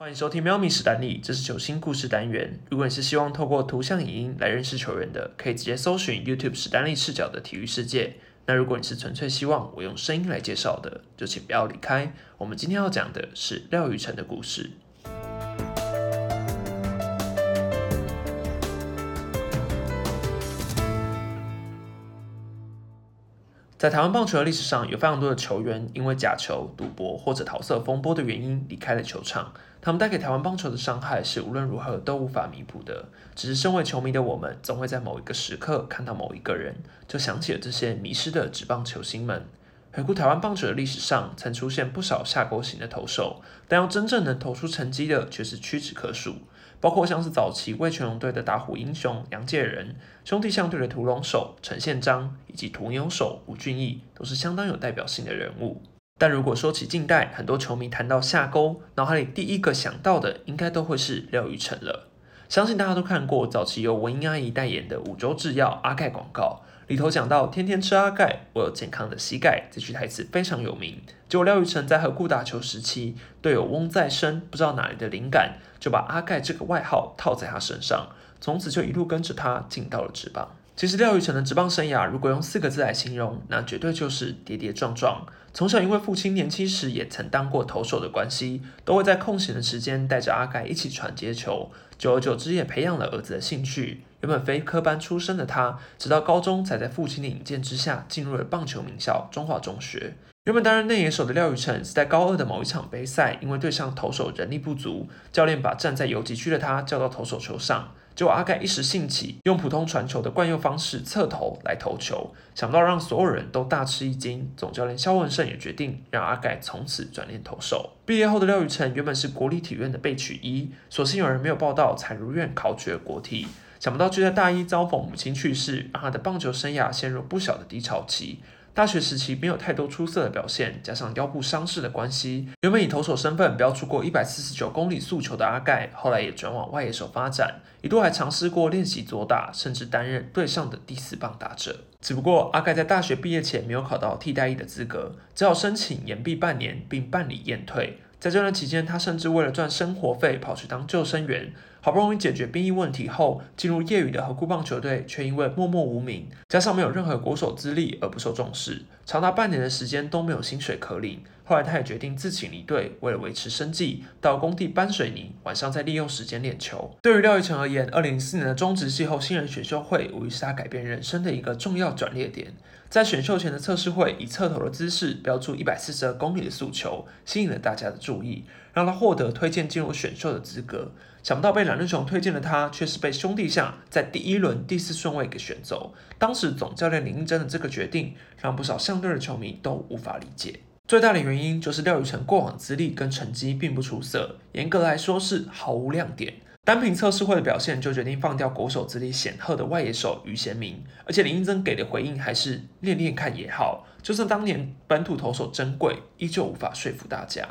欢迎收听喵咪史丹利，这是球星故事单元。如果你是希望透过图像影音来认识球员的，可以直接搜寻 YouTube 史丹利视角的体育世界。那如果你是纯粹希望我用声音来介绍的，就请不要离开。我们今天要讲的是廖宇辰的故事。在台湾棒球的历史上，有非常多的球员因为假球、赌博或者桃色风波的原因离开了球场。他们带给台湾棒球的伤害是无论如何都无法弥补的。只是身为球迷的我们，总会在某一个时刻看到某一个人，就想起了这些迷失的职棒球星们。回顾台湾棒球的历史上，曾出现不少下钩型的投手，但要真正能投出成绩的却是屈指可数。包括像是早期味全龙队的打虎英雄杨介仁，兄弟象队的屠龙手陈宪章，以及屠牛手吴俊义，都是相当有代表性的人物。但如果说起近代，很多球迷谈到下钩，脑海里第一个想到的，应该都会是廖宇辰了。相信大家都看过早期由文英阿姨代言的五洲制药阿盖广告。里头讲到天天吃阿盖，我有健康的膝盖，这句台词非常有名。结果廖宇成在和顾打球时期，队友翁在生不知道哪里的灵感，就把阿盖这个外号套在他身上，从此就一路跟着他进到了职棒。其实廖宇辰的职棒生涯，如果用四个字来形容，那绝对就是跌跌撞撞。从小因为父亲年轻时也曾当过投手的关系，都会在空闲的时间带着阿盖一起传接球，久而久之也培养了儿子的兴趣。原本非科班出身的他，直到高中才在父亲的引荐之下进入了棒球名校中华中学。原本担任内野手的廖宇辰是在高二的某一场杯赛，因为对上投手人力不足，教练把站在游击区的他叫到投手球上。结果阿盖一时兴起，用普通传球的惯用方式侧投来投球，想不到让所有人都大吃一惊。总教练肖文胜也决定让阿盖从此转练投手。毕业后的廖宇辰原本是国立体院的备取一，所幸有人没有报道，才如愿考取了国体。想不到就在大一遭逢母亲去世，让他的棒球生涯陷入不小的低潮期。大学时期没有太多出色的表现，加上腰部伤势的关系，原本以投手身份标出过一百四十九公里速球的阿盖，后来也转往外野手发展，一度还尝试过练习左打，甚至担任队上的第四棒打者。只不过阿盖在大学毕业前没有考到替代役的资格，只好申请延毕半年，并办理验退。在这段期间，他甚至为了赚生活费跑去当救生员。好不容易解决兵役问题后，进入业余的和固棒球队，却因为默默无名，加上没有任何国手资历而不受重视，长达半年的时间都没有薪水可领。后来，他也决定自请离队，为了维持生计，到工地搬水泥，晚上再利用时间练球。对于廖宇辰而言，二零零四年的中职季后新人选秀会，无疑是他改变人生的一个重要转捩点。在选秀前的测试会，以侧头的姿势标出一百四十二公里的速球，吸引了大家的注意，让他获得推荐进入选秀的资格。想不到被蓝日雄推荐的他，却是被兄弟象在第一轮第四顺位给选走。当时总教练林英珍的这个决定，让不少象队的球迷都无法理解。最大的原因就是廖宇辰过往资历跟成绩并不出色，严格来说是毫无亮点。单凭测试会的表现，就决定放掉国手资历显赫的外野手于贤明。而且林英珍给的回应还是练练看也好，就算当年本土投手珍贵，依旧无法说服大家。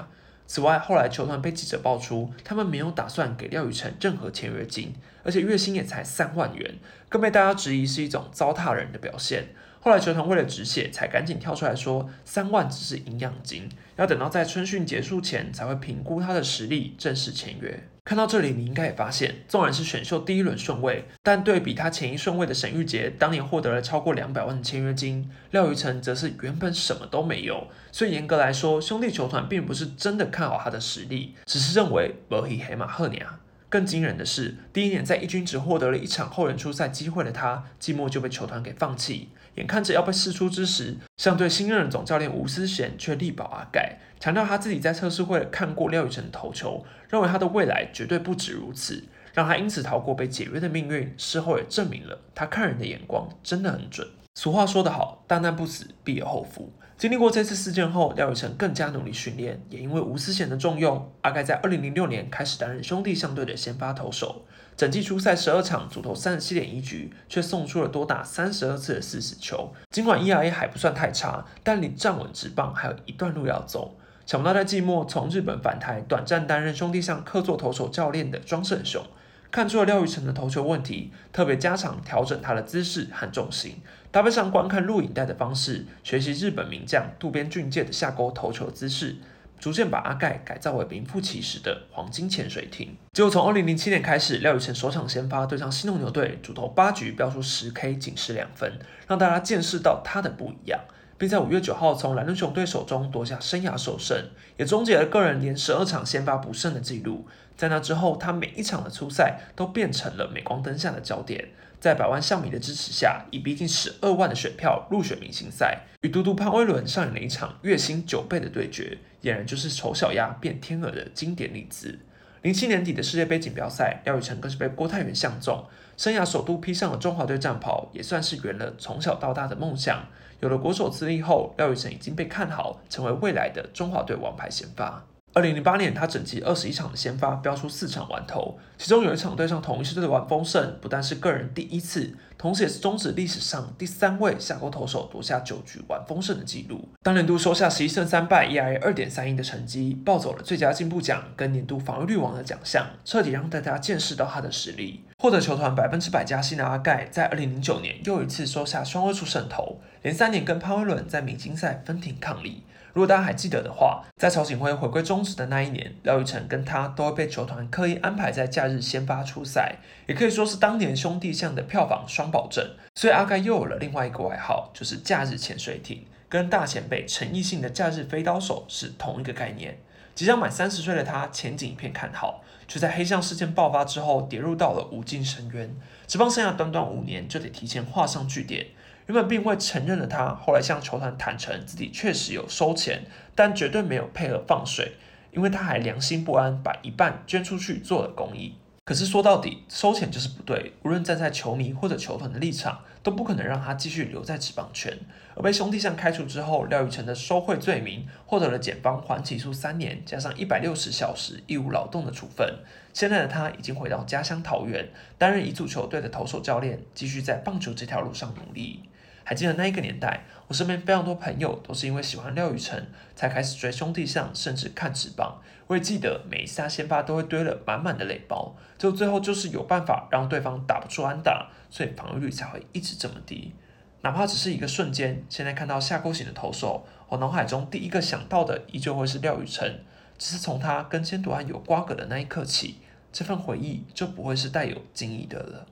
此外，后来球团被记者爆出，他们没有打算给廖宇辰任何签约金，而且月薪也才三万元，更被大家质疑是一种糟蹋人的表现。后来球团为了止血，才赶紧跳出来说，三万只是营养金，要等到在春训结束前才会评估他的实力，正式签约。看到这里，你应该也发现，纵然是选秀第一轮顺位，但对比他前一顺位的沈玉杰，当年获得了超过两百万的签约金，廖宇成则是原本什么都没有。所以严格来说，兄弟球团并不是真的看好他的实力，只是认为不以黑马赫娘。更惊人的是，第一年在一军只获得了一场后援出赛机会的他，季末就被球团给放弃。眼看着要被释出之时，相对新任总教练吴思贤却力保阿盖，强调他自己在测试会看过廖宇辰投球，认为他的未来绝对不止如此，让他因此逃过被解约的命运。事后也证明了他看人的眼光真的很准。俗话说得好，大难不死，必有后福。经历过这次事件后，廖宇辰更加努力训练，也因为吴思贤的重用，阿盖在二零零六年开始担任兄弟相队的先发投手。整季出赛十二场，主投三十七点一局，却送出了多达三十二次的四死球。尽管 ERA 还不算太差，但离站稳直棒还有一段路要走。想不到在季末从日本返台，短暂担任兄弟象客座投手教练的庄胜雄。看出了廖宇辰的投球问题，特别加强调整他的姿势和重心，搭配上观看录影带的方式，学习日本名将渡边俊介的下钩投球姿势。逐渐把阿盖改造为名副其实的黄金潜水艇。结果从二零零七年开始，廖宇成首场先发对上新农牛队，主投八局飙出十 K，仅失两分，让大家见识到他的不一样，并在五月九号从蓝鹿熊队手中夺下生涯首胜，也终结了个人连十二场先发不胜的记录。在那之后，他每一场的初赛都变成了镁光灯下的焦点。在百万象迷的支持下，以逼近十二万的选票入选明星赛，与嘟嘟潘威伦上演了一场月薪九倍的对决，俨然就是丑小鸭变天鹅的经典例子。零七年底的世界杯锦标赛，廖宇成更是被郭泰源相中，生涯首度披上了中华队战袍，也算是圆了从小到大的梦想。有了国手资历后，廖宇成已经被看好成为未来的中华队王牌先发。二零零八年，他整季二十一场的先发，飙出四场完投，其中有一场对上同一支队的完封胜，不但是个人第一次，同时也是中止历史上第三位下钩投手夺下九局完封胜的纪录。当年度收下十一胜三败，ERA 二点三一的成绩，抱走了最佳进步奖跟年度防御率王的奖项，彻底让大家见识到他的实力。获得球团百分之百加薪的阿盖，在二零零九年又一次收下双位数胜投，连三年跟潘威伦在明星赛分庭抗礼。如果大家还记得的话，在曹景辉回归中职的那一年，廖玉成跟他都被球团刻意安排在假日先发出赛，也可以说是当年兄弟象的票房双保证。所以阿盖又有了另外一个外号，就是假日潜水艇，跟大前辈陈奕迅的假日飞刀手是同一个概念。即将满三十岁的他，前景一片看好，却在黑象事件爆发之后，跌入到了无尽深渊。职棒生涯短短五年，就得提前画上句点。原本并未承认的他，后来向球团坦诚自己确实有收钱，但绝对没有配合放水，因为他还良心不安，把一半捐出去做了公益。可是说到底，收钱就是不对，无论站在球迷或者球团的立场，都不可能让他继续留在职棒圈。而被兄弟象开除之后，廖宇成的收贿罪名获得了检方缓起诉三年，加上一百六十小时义务劳动的处分。现在的他已经回到家乡桃园，担任乙组球队的投手教练，继续在棒球这条路上努力。还记得那一个年代，我身边非常多朋友都是因为喜欢廖宇成才开始追兄弟象，甚至看直棒。我也记得每一次他先发都会堆了满满的垒包，就最后就是有办法让对方打不出安打，所以防御率才会一直这么低。哪怕只是一个瞬间，现在看到下勾型的投手，我脑海中第一个想到的依旧会是廖宇成。只是从他跟千朵安有瓜葛的那一刻起，这份回忆就不会是带有敬意的了。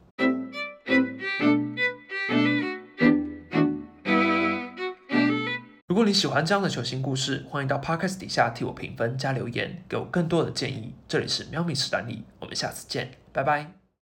果你喜欢这样的球星故事，欢迎到 podcast 底下替我评分加留言，给我更多的建议。这里是喵咪史丹利，我们下次见，拜拜。